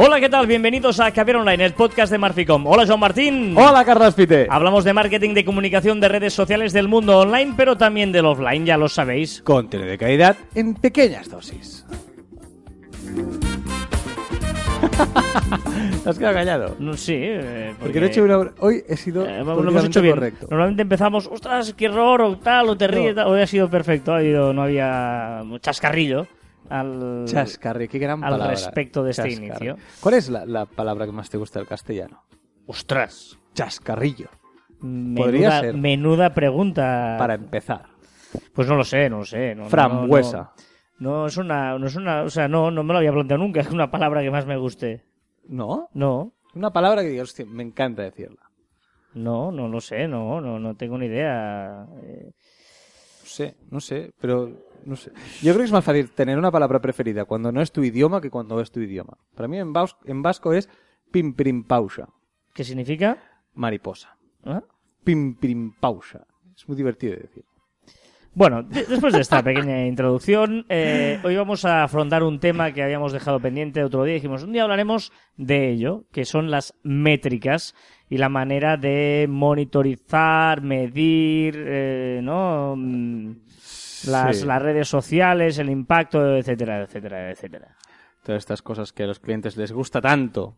Hola, ¿qué tal? Bienvenidos a Caber Online, el podcast de Marficom. Hola, Joan Martín. Hola, Carlos Pite. Hablamos de marketing, de comunicación, de redes sociales del mundo online, pero también del offline, ya lo sabéis. Contenido de calidad en pequeñas dosis. ¿Te has quedado callado? No, sí, eh, Porque, de hecho una- hoy he sido eh, lo hemos hecho bien. correcto. Normalmente empezamos, ostras, qué horror, o tal, o te ríes, No. Hoy ha sido perfecto, ha habido, no había chascarrillo al, Chascarrillo, qué gran al palabra. respecto de este inicio. ¿Cuál es la, la palabra que más te gusta del castellano? Ostras. Chascarrillo. Menuda, Podría ser. menuda pregunta. Para empezar. Pues no lo sé, no lo sé. no- Frambuesa. No, no es una, no es una, o sea, no, no me lo había planteado nunca. Es una palabra que más me guste. ¿No? No, Una palabra que hostia, me encanta decirla. no, no lo sé, no, no, no tengo ni idea. Eh, No sé, no sé, pero no sé. Yo creo que es más fácil tener una palabra preferida cuando no es tu idioma que cuando es tu idioma. Para mí en, vasco es pimpirimpausa, ¿Qué significa? mariposa. ¿Ah? Pimpirimpausa. Es muy divertido de decir. Bueno, de- después de esta pequeña introducción, eh, hoy vamos a afrontar un tema que habíamos dejado pendiente otro día. Dijimos, un día hablaremos de ello, que son las métricas y la manera de monitorizar, medir, eh, ¿no? Las, Sí. las redes sociales, el impacto, etcétera, etcétera, etcétera. Todas estas cosas que a los clientes les gusta tanto.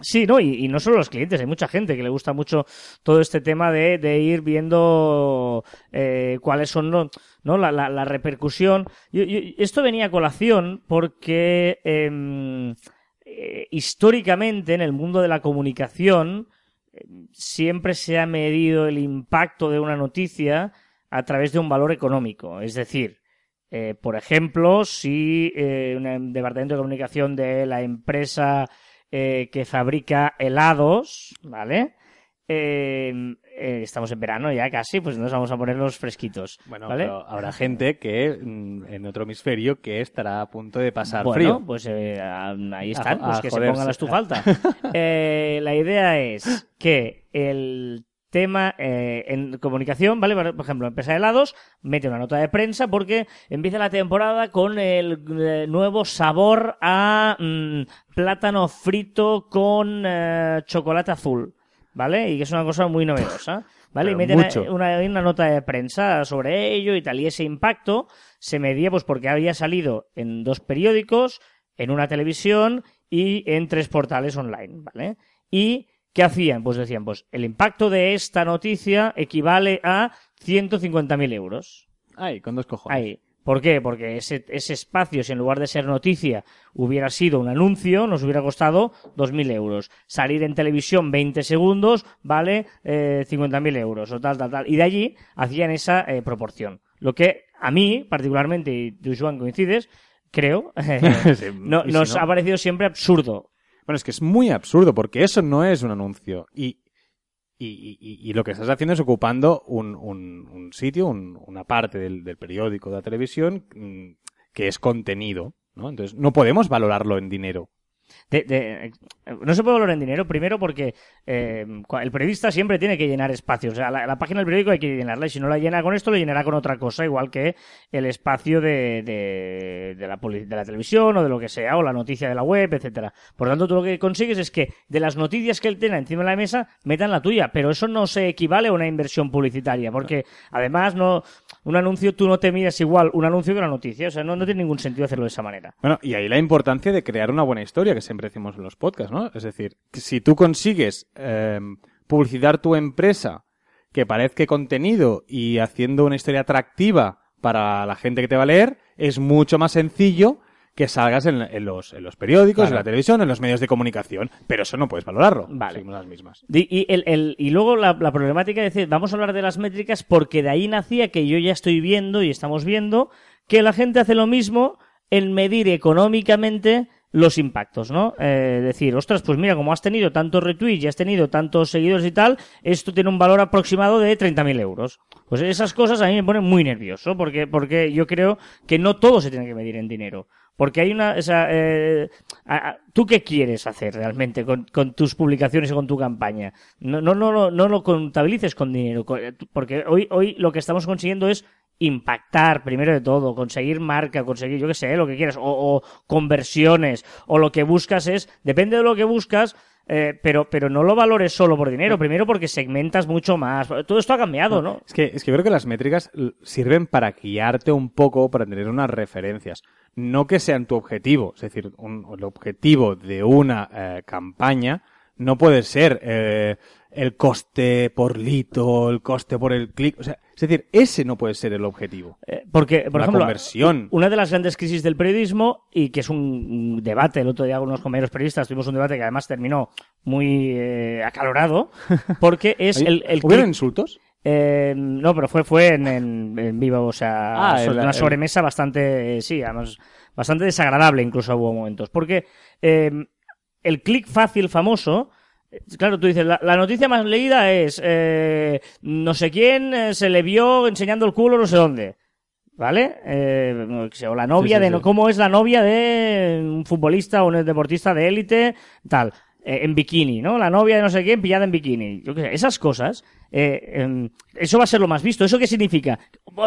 Sí, no, y, y no solo los clientes, hay mucha gente que le gusta mucho todo este tema de, de ir viendo eh, cuáles son ¿no? ¿no? La, la- la repercusión. Yo- yo- esto venía a colación porque em, eh, históricamente en el mundo de la comunicación em, siempre se ha medido el impacto de una noticia a través de un valor económico. Es decir, eh, por ejemplo, si eh, un departamento de comunicación de la empresa eh, que fabrica helados, ¿vale? Eh, eh, estamos en verano ya casi, pues nos vamos a poner los fresquitos, Bueno, ¿vale? pero habrá gente que mm, en otro hemisferio que estará a punto de pasar bueno, frío. pues ahí están, A- pues a que se joderse. pongan la estufa alta. Eh, la idea es que el tema eh, en comunicación, ¿vale? Por ejemplo, empresa de helados mete una nota de prensa porque empieza la temporada con el eh, nuevo sabor a mm, plátano frito con eh, chocolate azul, ¿vale? Y que es una cosa muy novedosa. ¿Vale? y Pero meten mucho. una, una nota de prensa sobre ello y tal. Y ese impacto se medía pues porque había salido en dos periódicos, en una televisión y en tres portales online, ¿vale? Y ¿qué hacían? Pues decían, pues el impacto de esta noticia equivale a 150.000 euros. Ay, con dos cojones. Ahí. ¿Por qué? Porque ese, ese espacio, si en lugar de ser noticia hubiera sido un anuncio, nos hubiera costado 2.000 euros. Salir en televisión 20 segundos vale eh, 50.000 euros o tal, tal, tal. Y de allí hacían esa eh, proporción. Lo que a mí, particularmente, y tú, Joan, coincides, creo, Sí, no- y si nos no- ha parecido siempre absurdo. Bueno, es que es muy absurdo porque eso no es un anuncio. Y, y, y- lo que estás haciendo es ocupando un, un- un sitio, un- una parte del, del periódico, de la televisión, mm, que es contenido. ¿no? Entonces, no podemos valorarlo en dinero. De- de- no se puede valorar en dinero, primero porque eh, el periodista siempre tiene que llenar espacios. O sea, la, página del periódico hay que llenarla y si no la llena con esto, lo llenará con otra cosa, igual que el espacio de, de, la, de la televisión o de lo que sea, o la noticia de la web, etcétera. Por lo tanto, tú lo que consigues es que de las noticias que él tenga encima de la mesa, metan la tuya, pero eso no se equivale a una inversión publicitaria, porque además no un anuncio tú no te miras igual un anuncio que una noticia, o sea, no, no tiene ningún sentido hacerlo de esa manera. Bueno, y ahí la importancia de crear una buena historia, que siempre decimos en los podcasts, ¿no? Es decir, si tú consigues eh, publicitar tu empresa que parezca contenido y haciendo una historia atractiva para la gente que te va a leer, es mucho más sencillo que salgas en, en los, en los periódicos, Claro. en la televisión, en los medios de comunicación. Pero eso no puedes valorarlo. Vale. Las mismas. Y, el, el- y luego la, la problemática es decir, vamos a hablar de las métricas porque de ahí nacía que yo ya estoy viendo y estamos viendo que la gente hace lo mismo en medir económicamente los impactos, ¿no? Eh, decir, ostras, pues mira, como has tenido tantos retweets y has tenido tantos seguidores y tal, esto tiene un valor aproximado de 30.000 euros. Pues esas cosas a mí me ponen muy nervioso porque, porque yo creo que no todo se tiene que medir en dinero. Porque hay una, o sea, eh, ¿tú qué quieres hacer realmente con, con tus publicaciones y con tu campaña? No, no, no, no, lo contabilices con dinero, co- porque hoy, hoy lo que estamos consiguiendo es impactar primero de todo, conseguir marca, conseguir, yo qué sé, lo que quieras, o, o conversiones, o lo que buscas es, depende de lo que buscas, eh, pero, pero no lo valores solo por dinero, primero porque segmentas mucho más. Todo esto ha cambiado, ¿no? Es que, es que creo que las métricas sirven para guiarte un poco, para tener unas referencias. No que sean tu objetivo. Es decir, un- el objetivo de una eh, campaña no puede ser eh, el coste por lito, el coste por el clic. O sea, es decir, ese no puede ser el objetivo. Eh, Porque, por la ejemplo, conversión. una de las grandes crisis del periodismo, y que es un debate, el otro día con unos compañeros periodistas tuvimos un debate que además terminó muy eh, acalorado, porque es el, el ¿Hubieron insultos? Eh, no, pero fue, fue en, en, en vivo, o sea, Ah, el- una sobremesa bastante, sí, además, bastante desagradable incluso hubo momentos. Porque eh, el clic fácil famoso, claro, tú dices, la, la noticia más leída es, eh, no sé quién eh, se le vio enseñando el culo no sé dónde. ¿Vale? Eh, o la novia Sí, sí, de sí. no- cómo es la novia de un futbolista o un deportista de élite, tal, eh, en bikini, ¿no? La novia de no sé quién pillada en bikini. Yo qué sé, esas cosas, eh, em, eso va a ser lo más visto. ¿Eso qué significa?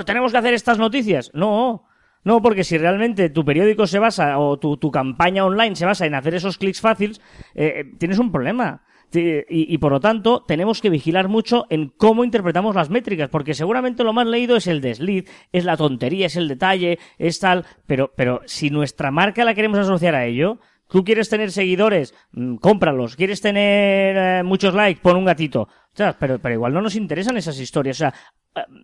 ¿Tenemos que hacer estas noticias? No. No, porque si realmente tu periódico se basa o tu, tu campaña online se basa en hacer esos clics fáciles, eh, eh, tienes un problema. Y, y por lo tanto, tenemos que vigilar mucho en cómo interpretamos las métricas, porque seguramente lo más leído es el desliz, es la tontería, es el detalle, es tal, pero, pero si nuestra marca la queremos asociar a ello, tú quieres tener seguidores, mm, cómpralos, quieres tener eh, muchos likes, pon un gatito. Ostras, pero, pero igual no nos interesan esas historias, o sea,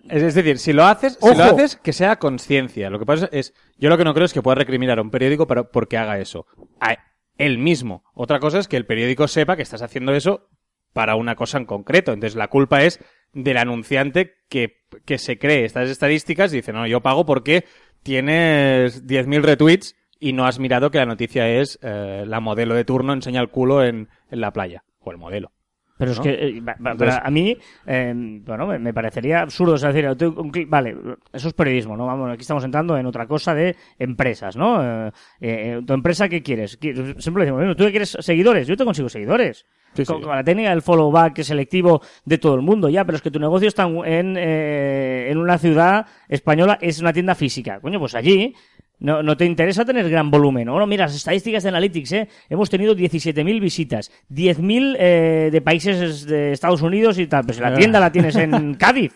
Es, decir, si lo haces, si lo haces, que sea conciencia. Lo que pasa es, yo lo que no creo es que pueda recriminar a un periódico para, porque haga eso. A él mismo. Otra cosa es que el periódico sepa que estás haciendo eso para una cosa en concreto. Entonces la culpa es del anunciante que, que se cree estas estadísticas y dice, no, yo pago porque tienes 10.000 retweets y no has mirado que la noticia es eh, la modelo de turno enseña el culo en, en la playa. O el modelo. Pero es que, eh, va- va- Entonces- para- a mí, eh, bueno, me, me parecería absurdo. O sea, decir, tú- un clic- vale, eso es periodismo, ¿no? Vamos, aquí estamos entrando en otra cosa de empresas, ¿no? Eh, eh, ¿Tu empresa qué quieres? Qui- Siempre decimos, bueno, ¿tú qué quieres seguidores? Yo te consigo seguidores. Sí, con, sí. con la técnica del follow back selectivo de todo el mundo, ya, pero es que tu negocio está en, eh, en una ciudad española, es una tienda física. Coño, pues allí no, no te interesa tener gran volumen. Bueno, mira, las estadísticas de Analytics, ¿eh? Hemos tenido 17.000 visitas, 10.000 eh, de países de Estados Unidos y tal. Pues la Ah. tienda la tienes en Cádiz.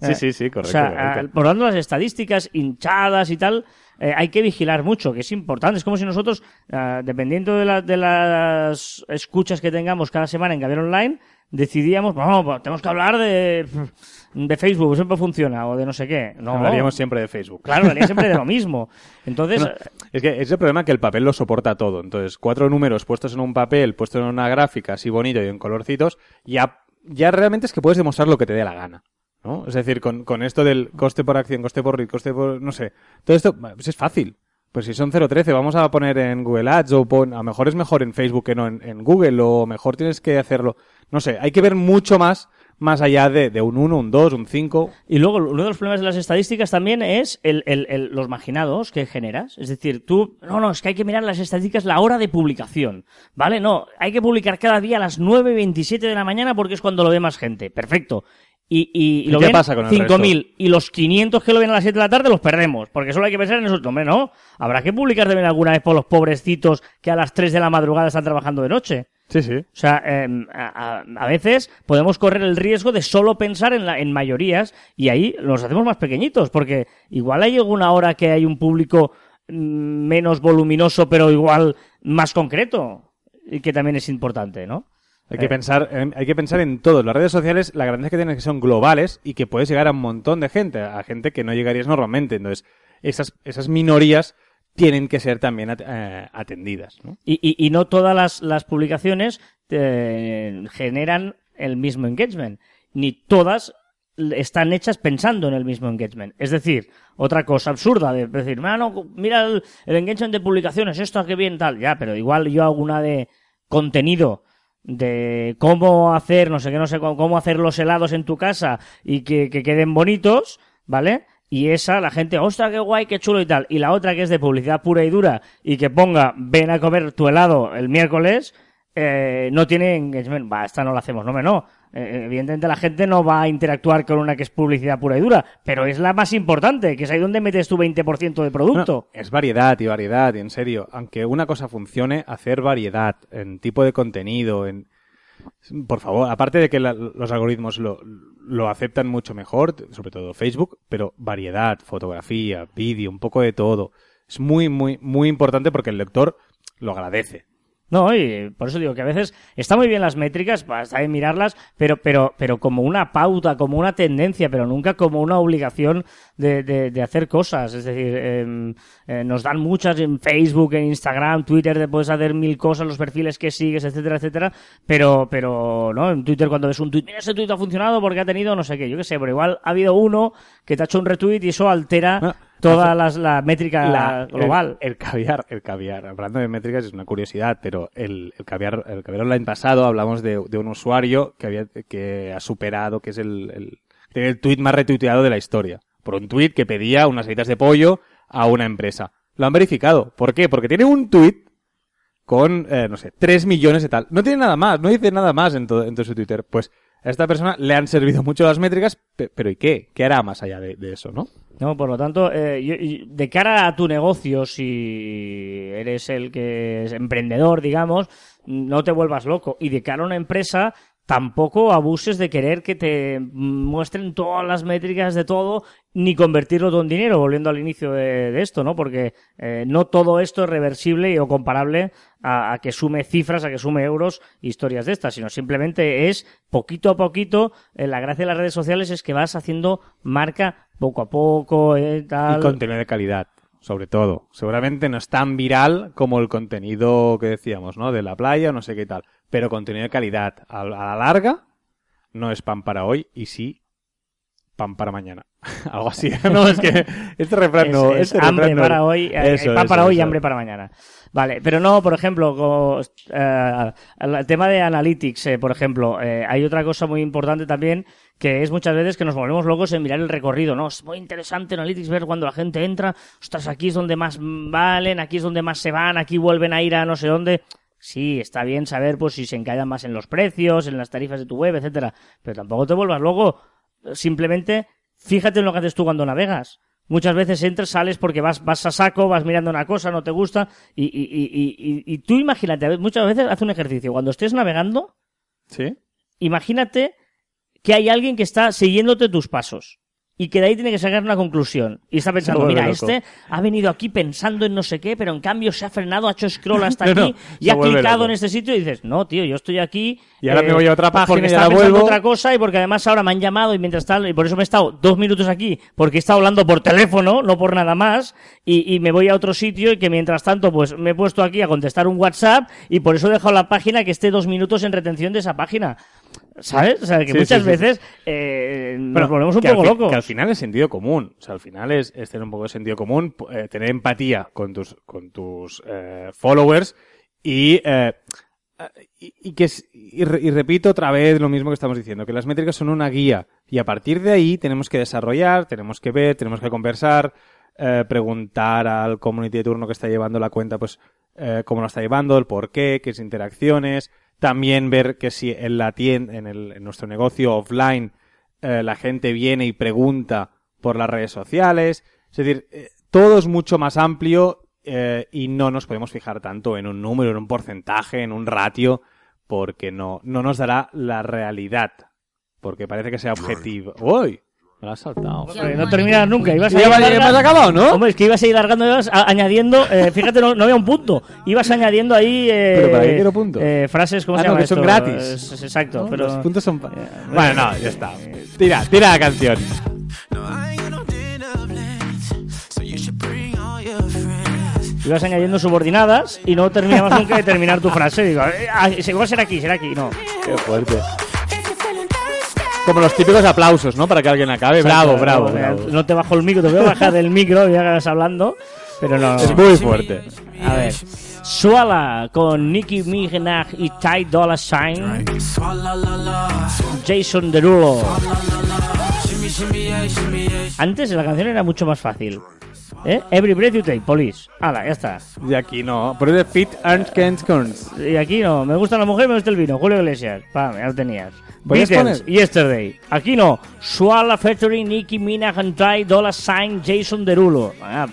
Sí, sí, sí, correcto, O sea, correcto. ah, por lo tanto, las estadísticas hinchadas y tal, eh, hay que vigilar mucho, que es importante. Es como si nosotros, ah, dependiendo de, la- de las escuchas que tengamos cada semana en Gabriel Online, decidíamos, bueno, pues tenemos que hablar de, de Facebook, siempre funciona, o de no sé qué. No, Hablaríamos siempre de Facebook. Claro, hablaría siempre de lo mismo. Entonces, No, es que es el problema que el papel lo soporta todo. Entonces, cuatro números puestos en un papel, puestos en una gráfica así bonito y en colorcitos, ya, ya realmente es que puedes demostrar lo que te dé la gana. ¿No? Es decir, con, con esto del coste por acción, coste por read, coste por... no sé. Todo esto, pues es fácil. Pues si son 0.13, vamos a poner en Google Ads o pon, a lo mejor es mejor en Facebook que no en, Google o mejor tienes que hacerlo. No sé, hay que ver mucho más, más allá de, de un 1, un 2, un 5. Y luego, uno de los problemas de las estadísticas también es el, el- los marginados que generas. Es decir, tú, no, no, es que hay que mirar las estadísticas la hora de publicación. ¿Vale? No, hay que publicar cada día a las 9 y 27 de la mañana porque es cuando lo ve más gente. Perfecto. Y, y, y ¿Y lo qué ven pasa con el 5.000 y los 500 que lo ven a las 7 de la tarde los perdemos. Porque solo hay que pensar en eso. Hombre, no. Habrá que publicar también alguna vez por los pobrecitos que a las 3 de la madrugada están trabajando de noche. Sí, sí. O sea, eh, a, a- a veces podemos correr el riesgo de solo pensar en, la, en mayorías y ahí nos hacemos más pequeñitos, porque igual hay alguna hora que hay un público mm, menos voluminoso, pero igual más concreto, y que también es importante, ¿no? Hay que Eh. pensar, en- hay que pensar en todo. Las redes sociales, la grandeza que tienen es que son globales y que puedes llegar a un montón de gente, a gente que no llegarías normalmente. Entonces, esas, esas minorías tienen que ser también eh, atendidas. ¿no? Y, y- y no todas las, las publicaciones eh, generan el mismo engagement, ni todas están hechas pensando en el mismo engagement. Es decir, otra cosa absurda de decir, "Ah, no, mira el, el engagement de publicaciones, esto que bien tal, ya, pero igual yo hago una de contenido de cómo hacer, no sé qué, no sé cómo, hacer los helados en tu casa y que, que queden bonitos, ¿vale? Y esa, la gente, ostras, qué guay, qué chulo y tal. Y la otra que es de publicidad pura y dura y que ponga, ven a comer tu helado el miércoles, eh, no tiene engagement. Va, esta no la hacemos, no me no. Eh, evidentemente la gente no va a interactuar con una que es publicidad pura y dura, pero es la más importante, que es ahí donde metes tu 20% de producto. Es variedad y variedad, y en serio. Aunque una cosa funcione, hacer variedad en tipo de contenido, en... Por favor, aparte de que los algoritmos lo, lo aceptan mucho mejor, sobre todo Facebook, pero variedad, fotografía, vídeo, un poco de todo. Es muy, muy, muy importante porque el lector lo agradece. No, y por eso digo que a veces está muy bien las métricas, está bien mirarlas, pero, pero, pero como una pauta, como una tendencia, pero nunca como una obligación de, de, de hacer cosas. Es decir, em, eh, nos dan muchas en Facebook, en Instagram, Twitter, te puedes hacer mil cosas, los perfiles que sigues, etcétera, etcétera, pero, pero, ¿no? En Twitter cuando ves un tweet, mira, ese tweet ha funcionado porque ha tenido no sé qué, yo qué sé, pero igual ha habido uno que te ha hecho un retweet y eso altera Ah, toda las, la métrica La- global. El, el caviar, el caviar. Hablando de métricas es una curiosidad, pero el, el caviar, el caviar online pasado hablamos de, de un usuario que había, que ha superado, que es el, el, el tweet más retuiteado de la historia. Por un tweet que pedía unas alitas de pollo a una empresa. Lo han verificado. ¿Por qué? Porque tiene un tweet con, eh, no sé, 3 millones de tal. No tiene nada más, no dice nada más en todo, en todo su Twitter. Pues a esta persona le han servido mucho las métricas, pe- pero ¿y qué? ¿Qué hará más allá de, eso, no? No, por lo tanto, eh, de cara a tu negocio, si eres el que es emprendedor, digamos, no te vuelvas loco. Y de cara a una empresa, tampoco abuses de querer que te muestren todas las métricas de todo, ni convertirlo todo en dinero, volviendo al inicio de, esto, ¿no? Porque eh, no todo esto es reversible o comparable a, que sume cifras, a que sume euros, historias de estas, sino simplemente es poquito a poquito, eh, la gracia de las redes sociales es que vas haciendo marca poco a poco, eh, tal. Y contenido de calidad, sobre todo. Seguramente no es tan viral como el contenido que decíamos, ¿no? De la playa no sé qué tal. Pero contenido de calidad a la larga no es pan para hoy y sí pan para mañana. Algo así. no, es que este refrán no. es, es este hambre refrán no- para hoy, eh, Eso, pan eso, para hoy y hambre para mañana. Vale, pero no, por ejemplo, co- eh, el tema de analytics, eh, por ejemplo, eh, hay otra cosa muy importante también que es muchas veces que nos volvemos locos en mirar el recorrido, ¿no? Es muy interesante Analytics ver cuando la gente entra, ostras, aquí es donde más valen, aquí es donde más se van, aquí vuelven a ir a no sé dónde. Sí, está bien saber pues si se encallan más en los precios, en las tarifas de tu web, etcétera, pero tampoco te vuelvas loco. Simplemente fíjate en lo que haces tú cuando navegas. Muchas veces entras, sales porque vas, vas a saco, vas mirando una cosa, no te gusta, y, y, y, y, y- tú imagínate, muchas veces haz un ejercicio. Cuando estés navegando, ¿Sí? imagínate que hay alguien que está siguiéndote tus pasos y que de ahí tiene que sacar una conclusión y está pensando, mira, loco. este ha venido aquí pensando en no sé qué, pero en cambio se ha frenado, ha hecho scroll hasta No, no, aquí y ha clicado loco. en este sitio y dices, no, tío, yo estoy aquí eh, Y ahora me voy a otra página porque y ahora pensando vuelvo. otra cosa y porque además ahora me han llamado y mientras tal y por eso me he estado dos minutos aquí porque he estado hablando por teléfono, no por nada más y, y me voy a otro sitio y que mientras tanto pues me he puesto aquí a contestar un WhatsApp y por eso he dejado la página que esté dos minutos en retención de esa página. ¿Sabes? O sea, que Sí, muchas sí, sí. veces eh, nos Bueno, volvemos un al poco locos. Que al final es sentido común. O sea, al final es, es tener un poco de sentido común, eh, tener empatía con tus, con tus eh, followers y, eh, y, y que es- y, y repito otra vez lo mismo que estamos diciendo, que las métricas son una guía y a partir de ahí tenemos que desarrollar, tenemos que ver, tenemos que conversar, eh, preguntar al community de turno que está llevando la cuenta, pues, eh, cómo lo está llevando, el por qué, qué es interacciones, también ver que si en la tienda, en, el, en nuestro negocio offline, eh, la gente viene y pregunta por las redes sociales. Es decir, eh, todo es mucho más amplio eh, y no nos podemos fijar tanto en un número, en un porcentaje, en un ratio, porque no, no nos dará la realidad. Porque parece que sea objetivo. ¡Uy! Me lo has saltado. Hombre, no terminas nunca. Ibas a Ya ir va- ya larga- hemos acabado, ¿no? Hombre, es que ibas a ir largando, ibas a- añadiendo, eh, fíjate, no, no había un punto. Ibas añadiendo ahí. Eh, ¿Pero para qué quiero puntos? eh, frases, ¿cómo Ah, se no, llama que son esto? gratis. Es- es- exacto, ¿No? pero. Los puntos son... Eh, Bueno, no, ya está. Tira, tira la canción. Ibas añadiendo subordinadas y no terminabas nunca de terminar tu frase. Digo, eh, ah, igual será aquí, será aquí. No. Qué fuerte. Como los típicos aplausos, ¿no? Para que alguien acabe. Bravo, Exacto, bravo, no, bravo. No te bajo el micro, te voy a bajar del micro ya que vas hablando. Pero no. Es muy fuerte. A ver. Suala con Nicki Minaj y Ty Dolla Sign. Jason Derulo. Antes la canción era mucho más fácil. ¿Eh? Every breath you take, police. Hala, ya está. Y aquí no. Pero es de Fit and Kent Corns. Y aquí no. Me gusta la mujer, me gusta el vino. Julio Iglesias. Pam, ya lo tenías. ¿Puedes Beatles, poner? Yesterday. Aquí no. Swalla featuring Nicki Minaj and Ty Dolla Sign Jason Derulo. Ah,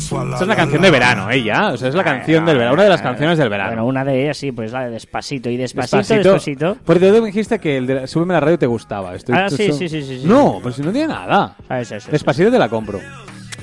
Swallow. Esta es una canción de verano, ¿eh? Ya. O sea, es la canción del verano. Una de las canciones del verano. Bueno, una de ellas sí, pues la de Despacito. Y Despacito, Despacito. Porque tú me dijiste que el de Súbeme la radio te gustaba. Estoy- Ah, esto sí, sí, sí, sí, sí. No, pues si no tiene nada. Ah, eso, eso, eso. Despacito te la compro.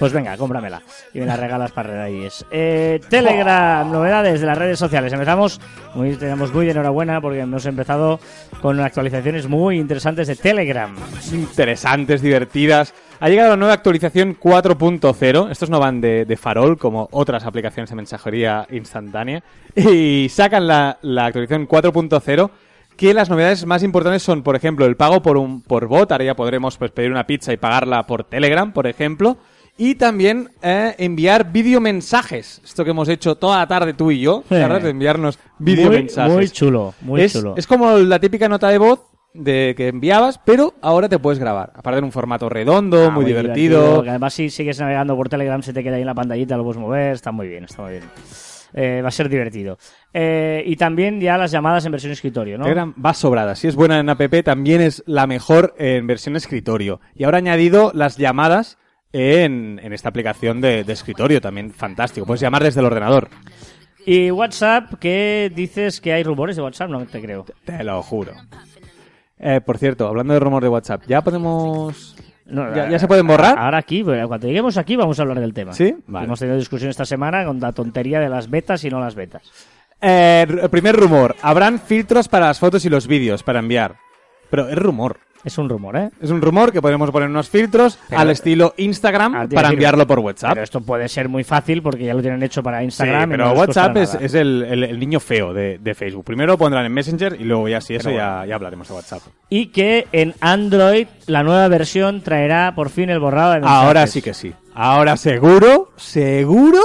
Pues venga, cómpramela. Y me la regalas para Reyes. Eh, Telegram, novedades de las redes sociales. Empezamos, muy, tenemos muy de enhorabuena porque hemos empezado con actualizaciones muy interesantes de Telegram. Interesantes, divertidas. Ha llegado la nueva actualización 4.0. Estos no van de, farol como otras aplicaciones de mensajería instantánea. Y sacan la, la actualización 4.0 que las novedades más importantes son, por ejemplo, el pago por un por bot. Ahora ya podremos pues, pedir una pizza y pagarla por Telegram, por ejemplo. Y también eh, enviar videomensajes. Esto que hemos hecho toda la tarde tú y yo, Sí. De enviarnos Muy, videomensajes. muy chulo, muy es, chulo. es como la típica nota de voz de que enviabas, pero ahora te puedes grabar. Aparte en un formato redondo, Ah, muy, divertido. que además si sigues navegando por Telegram se te queda ahí en la pantallita, lo puedes mover, está muy bien, está muy bien. Eh, va a ser divertido. Eh, y también ya las llamadas en versión escritorio, ¿no? Telegram va sobrada. Si es buena en app, también es la mejor en versión escritorio. Y ahora añadido las llamadas en, en esta aplicación de, de escritorio, también fantástico. Puedes llamar desde el ordenador. Y WhatsApp, que dices que hay rumores de WhatsApp, no te creo. Te lo juro. Eh, por cierto, hablando de rumor de WhatsApp, ¿ya podemos...? No, ¿Ya, eh, ya se pueden borrar? Ahora aquí, pero cuando lleguemos aquí vamos a hablar del tema. ¿Sí? Vale. Hemos tenido discusión esta semana con la tontería de las betas y no las betas. Eh, primer rumor. Habrán filtros para las fotos y los vídeos para enviar. Pero es rumor. Es un rumor, ¿eh? Es un rumor que podemos poner unos filtros Pero- al estilo Instagram Ah, para enviarlo por WhatsApp. Pero esto puede ser muy fácil porque ya lo tienen hecho para Instagram. pero no WhatsApp es, el, el- el niño feo de, de Facebook. Primero pondrán en Messenger y luego ya si eso ya, ya hablaremos de WhatsApp. Y que en Android la nueva versión traerá por fin el borrado de mensajes. Ahora sí que sí. Ahora seguro, seguro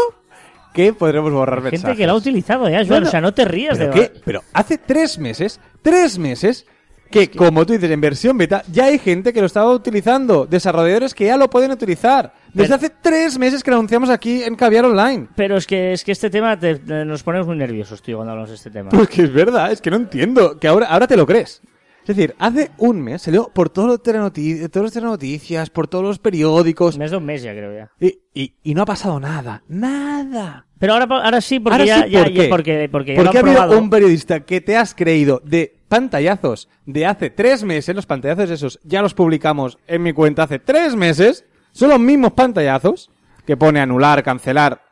que podremos borrar Gente mensajes. que lo ha utilizado ya, Joan. O sea, no te rías ¿Pero de... qué? Pero hace tres meses, tres meses, que como tú dices, en versión beta, ya hay gente que lo estaba utilizando. Desarrolladores que ya lo pueden utilizar. Desde Pero- hace tres meses que lo anunciamos aquí en Caviar Online. Pero es que, es que este tema te- te- nos ponemos muy nerviosos, tío, cuando hablamos de este tema. Pues que es verdad, es que no entiendo. Que ahora, ahora te lo crees. Es decir, hace un mes salió por todos los telenoti- todas las telenoticias, por todos los periódicos. Mes de un mes ya, creo ya. Y, y- y no ha pasado nada. Nada. Pero ahora, ahora sí, porque Ahora ya, sí, ya- ¿por ya- qué? porque, porque ya Porque ha han habido probado. un periodista que te has creído de pantallazos de hace tres meses, los pantallazos esos ya los publicamos en mi cuenta hace tres meses, son los mismos pantallazos que pone anular, cancelar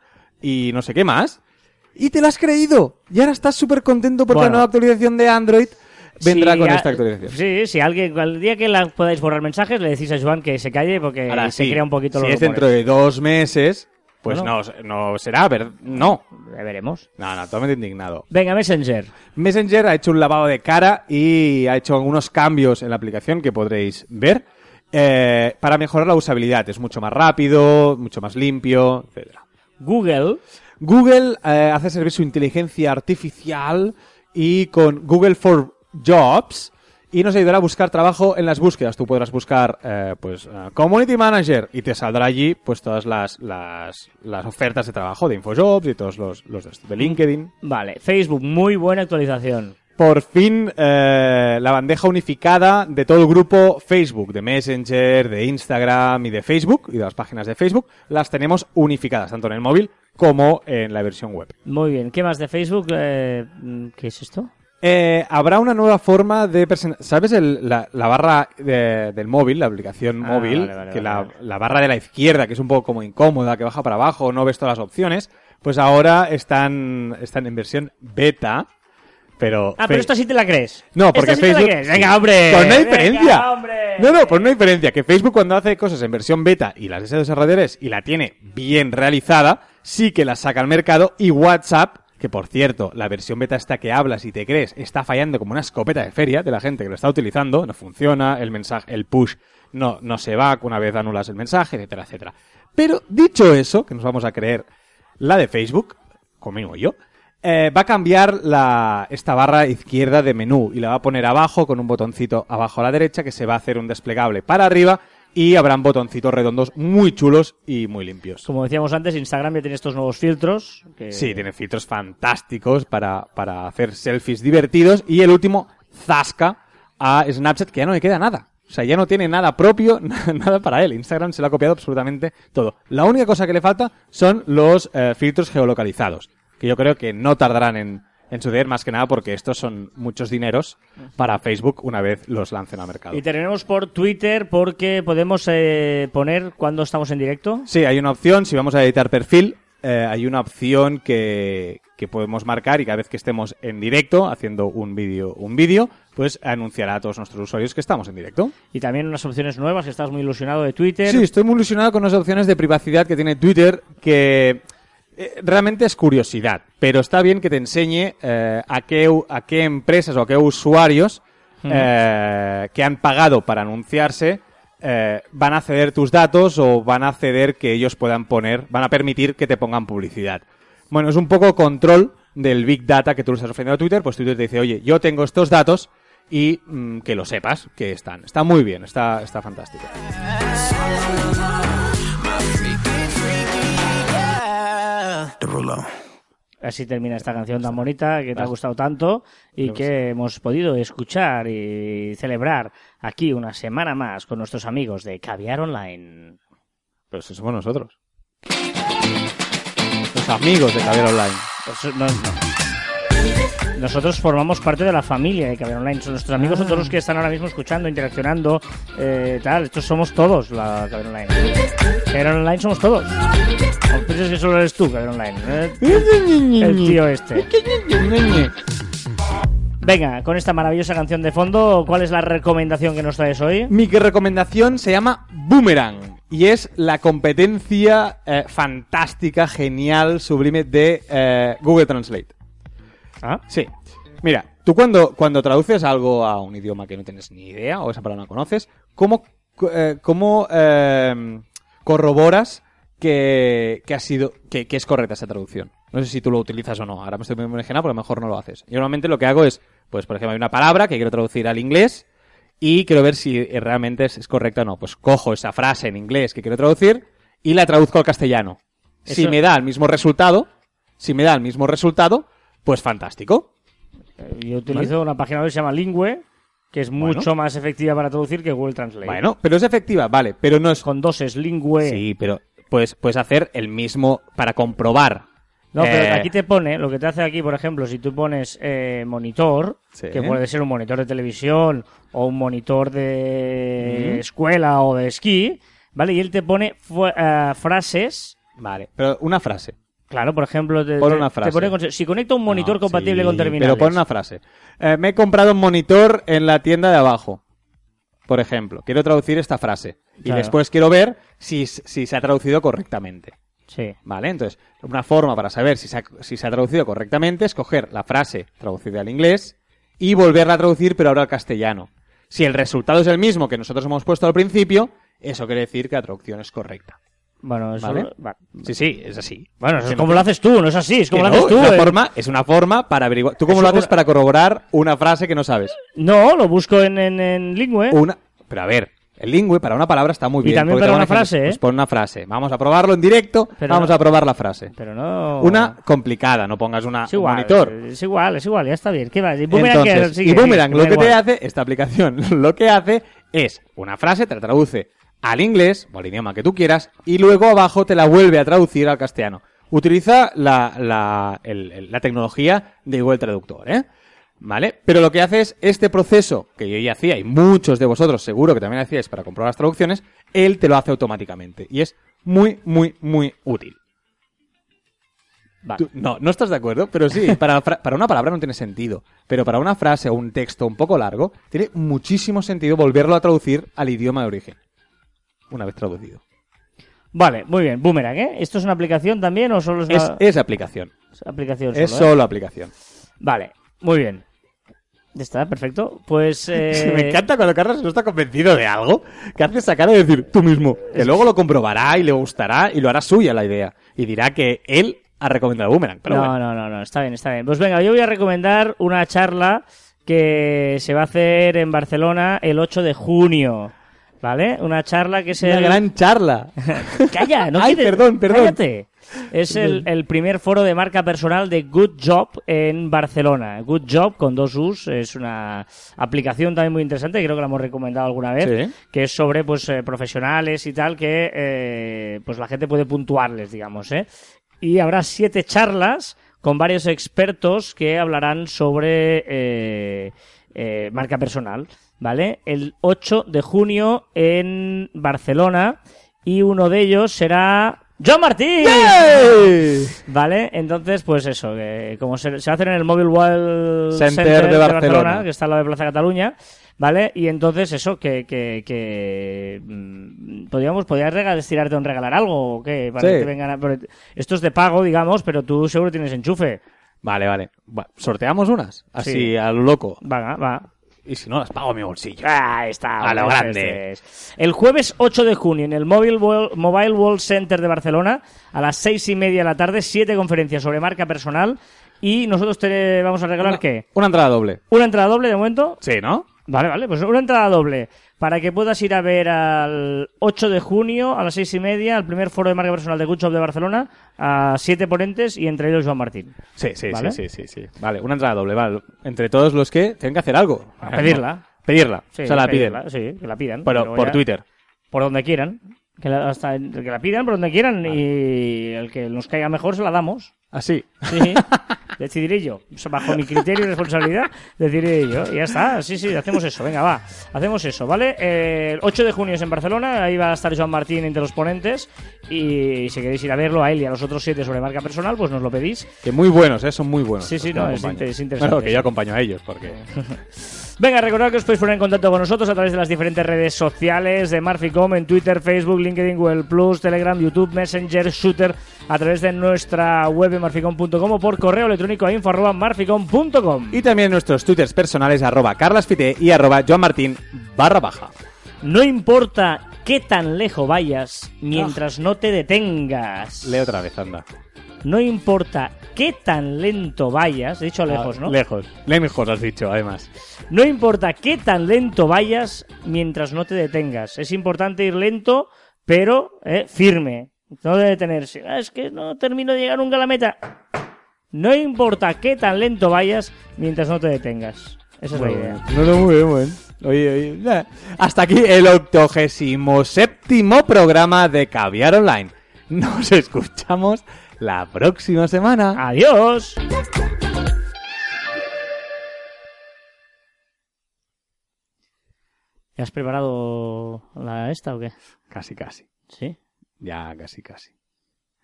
y no sé qué más, y te lo has creído. Y ahora estás súper contento porque Bueno. la nueva actualización de Android vendrá Sí, con esta actualización. Sí, si alguien, el día que la podáis borrar mensajes, le decís a Joan que se calle porque Ahora se sí, crea un poquito si los es dentro de dos meses, pues no, no será, ver, no. Ya veremos. No, no, totalmente indignado. Venga, Messenger. Messenger ha hecho un lavado de cara y ha hecho algunos cambios en la aplicación que podréis ver eh, para mejorar la usabilidad. Es mucho más rápido, mucho más limpio, etcétera. Google. Google eh, hace servir su inteligencia artificial y con Google for Jobs y nos ayudará a buscar trabajo en las búsquedas. Tú podrás buscar eh, pues eh, Community Manager y te saldrá allí pues todas las, las, las ofertas de trabajo de InfoJobs y todos los, los de de LinkedIn. Vale, Facebook, muy buena actualización. por fin eh, la bandeja unificada de todo el grupo Facebook, de Messenger, de Instagram y de Facebook, y de las páginas de Facebook, las tenemos unificadas, tanto en el móvil como en la versión web. Muy bien. ¿Qué más de Facebook? Eh, ¿Qué es esto? Eh, habrá una nueva forma de presentar. ¿Sabes el- la, la barra de- del móvil, la aplicación Ah, móvil? vale, vale, que vale, la, barra de la izquierda, que es un poco como incómoda, que baja para abajo, no ves todas las opciones, pues ahora están, están en versión beta. Pero, Ah, pero esta sí te la crees. No, porque Esta sí te la Facebook. crees. Venga, hombre. No hay Venga, diferencia. hombre. No, no, no hay diferencia. Que Facebook cuando hace cosas en versión beta y las desarrolladores y la tiene bien realizada, sí que las saca al mercado. Y WhatsApp, que por cierto, la versión beta esta que hablas y te crees, está fallando como una escopeta de feria de la gente que lo está utilizando, no funciona, el mensaje, el push no, no se va una vez anulas el mensaje, etcétera, etcétera. Pero dicho eso, que nos vamos a creer la de Facebook, conmigo yo, eh, va a cambiar la, esta barra izquierda de menú y la va a poner abajo con un botoncito abajo a la derecha que se va a hacer un desplegable para arriba y habrán botoncitos redondos muy chulos y muy limpios. Como decíamos antes, Instagram ya tiene estos nuevos filtros. Que... Sí, tiene filtros fantásticos para, para hacer selfies divertidos. Y el último, zasca a Snapchat, que ya no le queda nada. O sea, ya no tiene nada propio, nada para él. Instagram se lo ha copiado absolutamente todo. La única cosa que le falta son los eh, filtros geolocalizados, que yo creo que no tardarán en, en suceder más que nada porque estos son muchos dineros para Facebook una vez los lancen al mercado. Y terminamos por Twitter porque podemos eh, poner cuando estamos en directo. Sí, hay una opción, si vamos a editar perfil, eh, hay una opción que, que podemos marcar y cada vez que estemos en directo haciendo un vídeo, un vídeo, pues anunciará a todos nuestros usuarios que estamos en directo. Y también unas opciones nuevas, que estás muy ilusionado de Twitter. Sí, estoy muy ilusionado con las opciones de privacidad que tiene Twitter que realmente es curiosidad, pero está bien que te enseñe eh, a, qué, a qué empresas o a qué usuarios eh, que han pagado para anunciarse eh, van a ceder tus datos o van a ceder que ellos puedan poner, van a permitir que te pongan publicidad. Bueno, es un poco control del Big Data que tú le estás ofreciendo a Twitter, pues Twitter te dice, oye, yo tengo estos datos y mm, que lo sepas que están. Está muy bien, está, está fantástico. Derulo. Así termina esta canción tan bonita que te ha gustado tanto y que hemos podido escuchar y celebrar aquí una semana más con nuestros amigos de Caviar Online. Pues eso somos nosotros. Los amigos de Caviar Online. Pues, no- no. Nosotros formamos parte de la familia de Caviar Online. Son nuestros amigos, son todos los que están ahora mismo escuchando, interaccionando, eh, tal. Estos somos todos la Caviar Online. Caviar Online somos todos. ¿O piensas que solo eres tú, Caviar Online? eh? El tío este. Venga, con esta maravillosa canción de fondo, ¿cuál es la recomendación que nos traes hoy? Mi recomendación se llama Boomerang y es la competencia eh, fantástica, genial, sublime de eh, Google Translate. Ah, Sí. Mira, tú cuando, cuando traduces algo a un idioma que no tienes ni idea o esa palabra no conoces, ¿cómo, eh, cómo eh, corroboras que, que ha sido, que, que es correcta esa traducción? No sé si tú lo utilizas o no. Ahora me estoy poniendo original, pero a lo mejor no lo haces. Yo normalmente lo que hago es, pues por ejemplo, hay una palabra que quiero traducir al inglés y quiero ver si realmente es, es correcta o no. Pues cojo esa frase en inglés que quiero traducir y la traduzco al castellano. Si me da el mismo resultado, si me da el mismo resultado, pues fantástico. yo utilizo una página web que se llama Lingüe, que es mucho más efectiva para traducir que Google Translate. Bueno, pero es efectiva, vale, pero no es... Con dos es Lingüe. Sí, pero pues puedes hacer el mismo para comprobar. No, Eh, pero aquí te pone, lo que te hace aquí, por ejemplo, si tú pones eh, monitor, Sí. que puede ser un monitor de televisión o un monitor de escuela o de esquí, ¿vale? Y él te pone eh, frases, Vale, pero una frase. Claro, por ejemplo, te, Pon te- una te frase. pone si conecta un monitor No, compatible sí, con terminales. Pero pon una frase. Eh, me he comprado un monitor en la tienda de abajo. Por ejemplo, quiero traducir esta frase. Y Claro. después quiero ver si, si se ha traducido correctamente. Sí. ¿Vale? Entonces, una forma para saber si se, ha, si se ha traducido correctamente es coger la frase traducida al inglés y volverla a traducir, pero ahora al castellano. Si el resultado es el mismo que nosotros hemos puesto al principio, eso quiere decir que la traducción es correcta. Bueno, eso ¿Vale? va- Sí, sí, es así. Bueno, eso Que es no como te- lo haces tú, no es así, es como que lo no, haces tú. es, una eh. forma, es una forma para averiguar. ¿Tú cómo lo haces una- para corroborar una frase que no sabes? No, lo busco en, en, en Lingüe. Una... Pero a ver, el lingüe para una palabra está muy Y bien. también porque para te una frase, ¿eh? Pues pon una frase. Vamos a probarlo en directo. Pero vamos no- a probar la frase. Pero no. Una complicada, no pongas una, Es un igual, monitor. es igual, es igual, ya está bien. ¿Qué va? Y Boomerang, que Entonces, sigue, y Boomerang sigue, lo que te igual. hace, esta aplicación, lo que hace es una frase, te la traduce al inglés o al idioma que tú quieras y luego abajo te la vuelve a traducir al castellano. Utiliza la, la, el- la tecnología de Google Traductor, ¿eh? ¿Vale? Pero lo que hace es este proceso que yo ya hacía y muchos de vosotros seguro que también hacíais para comprobar las traducciones, él te lo hace automáticamente y es muy, muy, muy útil. Vale. Tú- no, no estás de acuerdo, pero sí, para, para una palabra no tiene sentido. Pero para una frase o un texto un poco largo, tiene muchísimo sentido volverlo a traducir al idioma de origen. Una vez traducido. Vale, muy bien. Boomerang, ¿eh? ¿Esto es una aplicación también o solo es una es aplicación. aplicación? Es solo, ¿eh? solo aplicación. Vale, muy bien. Ya está, perfecto. Pues. eh, Me encanta cuando Carlos no está convencido de algo, que hace esa cara de decir tú mismo, que luego lo comprobará y le gustará y lo hará suya la idea. Y dirá que él a recomendar Boomerang. Pero no, bueno. no, no, no, está bien, está bien. Pues venga, yo voy a recomendar una charla que se va a hacer en Barcelona el 8 de junio. ¿Vale? Una charla que es Una el... gran charla. Calla, no Ay, quieres- perdón, perdón. Cállate. Es el, el primer foro de marca personal de Good Job en Barcelona. Good Job con dos U's es una aplicación también muy interesante, creo que la hemos recomendado alguna vez, Sí. que es sobre pues eh, profesionales y tal que eh, pues la gente puede puntuarles, digamos, ¿eh? Y habrá siete charlas con varios expertos que hablarán sobre eh, eh, marca personal, ¿vale? El 8 de junio en Barcelona y uno de ellos será John Martín. ¿Vale? Entonces, pues eso, que como se, se va a hacer en el Mobile World Center de Barcelona. que está al lado de Plaza Cataluña, ¿vale? Y entonces eso, que, que, que mm, podríamos, podrías regal- estirarte un regalar algo o qué, para Sí. que te vengan a- esto es de pago, digamos, pero tú seguro tienes enchufe. Vale, vale. Va, ¿Sorteamos unas? Así, Sí. a lo loco. Va, va. Y si no, las pago a mi bolsillo. Ah, está. A lo grande. este es. El jueves 8 de junio en el Mobile World, Mobile World Center de Barcelona, a las seis y media de la tarde, siete conferencias sobre marca personal. Y nosotros te vamos a regalar, Una- ¿qué? Una entrada doble. ¿Una entrada doble de momento? Sí, ¿no? Vale, vale, pues una entrada doble para que puedas ir a ver al 8 de junio a las seis y media al primer foro de marca personal de Good Shop de Barcelona a siete ponentes y entre ellos Joan Martín. Sí, sí, ¿Vale? sí, sí, sí, sí. Vale, una entrada doble, vale. Entre todos los que tienen que hacer algo. A pedirla. Pedirla. Sí, o sea, la pedirla, piden. Sí, que la pidan. Pero por ya- Twitter. Por donde quieran. Que la, hasta, que la pidan por donde quieran y el que nos caiga mejor se la damos. Así. Sí, decidiré yo. Bajo mi criterio y responsabilidad, decidiré yo. Y ya está. Sí, sí, hacemos eso. Venga, va. Hacemos eso, ¿vale? Eh, el 8 de junio es en Barcelona. Ahí va a estar Joan Martín entre los ponentes. Y si queréis ir a verlo a él y a los otros siete sobre marca personal, pues nos lo pedís. Que muy buenos, ¿eh? Son muy buenos. Sí, sí, no, es inter- es interesante, Bueno, que yo acompaño a ellos, porque... Venga, recordad que os podéis poner en contacto con nosotros a través de las diferentes redes sociales de Marficom en Twitter, Facebook, LinkedIn, Google Plus, Telegram, YouTube, Messenger, Shooter, a través de nuestra web marficom.com o por correo electrónico a info arroba marficom.com. Y también nuestros twitters personales, arroba carlasfite y arroba joanmartin barra baja. No importa qué tan lejos vayas mientras no te detengas. Lee otra vez, anda. No importa qué tan lento vayas, he dicho lejos, Ah, ¿no? Lejos. Lejos has dicho, además. No importa qué tan lento vayas mientras no te detengas. Es importante ir lento, pero eh, firme. No de detenerse. Ah, es que no termino de llegar nunca a la meta. No importa qué tan lento vayas mientras no te detengas. Esa es la idea. No, no, muy bien, muy bien. Oye, oye, nah. Hasta aquí el octogésimo séptimo programa de Caviar Online. Nos escuchamos la próxima semana. Adiós. ¿Ya has preparado la esta o qué? Casi, casi. Sí, Ya, casi, casi.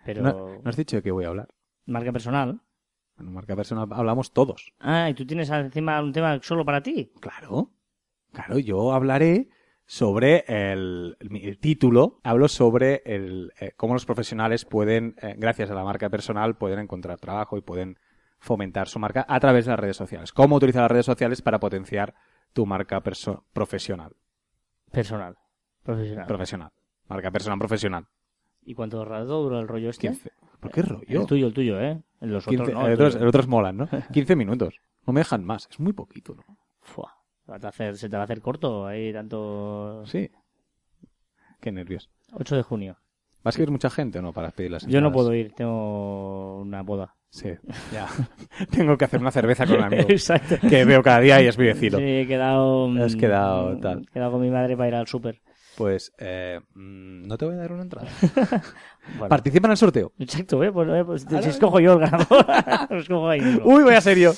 pero No, no has dicho de qué voy a hablar. marca personal. En marca personal hablamos todos. Ah, y tú tienes encima un tema solo para ti. Claro. Claro, yo hablaré sobre el, el- título. Hablo sobre el, eh, cómo los profesionales pueden, eh, gracias a la marca personal, pueden encontrar trabajo y pueden fomentar su marca a través de las redes sociales. Cómo utilizar las redes sociales para potenciar tu marca perso- profesional. Personal. Profesional. Profesional. Marca personal profesional. ¿Y cuánto rato dura el rollo este? 15. ¿Por qué rollo? El tuyo, el tuyo, ¿eh? Los 15 otros no. el el otros, el otros molan, ¿no? 15 minutos. No me dejan más. Es muy poquito, ¿no? Fua, va a hacer- se te va a hacer corto ahí tanto... Sí. Qué nervios. 8 de junio. ¿Vas a ir mucha gente o no para pedir las Yo no entradas? puedo ir, tengo una boda. Sí, ya. Tengo que hacer una cerveza con un amigo Exacto. que veo cada día y es mi vecino. Sí, he quedado... mm, Has quedado tal. He quedado con mi madre para ir al súper. Pues eh, mm, no te voy a dar una entrada. Bueno. Participa en el sorteo. Exacto, ¿eh? Pues, eh, pues, si escojo yo el ganador. Lo escojo ahí mismo. Uy, voy a serio.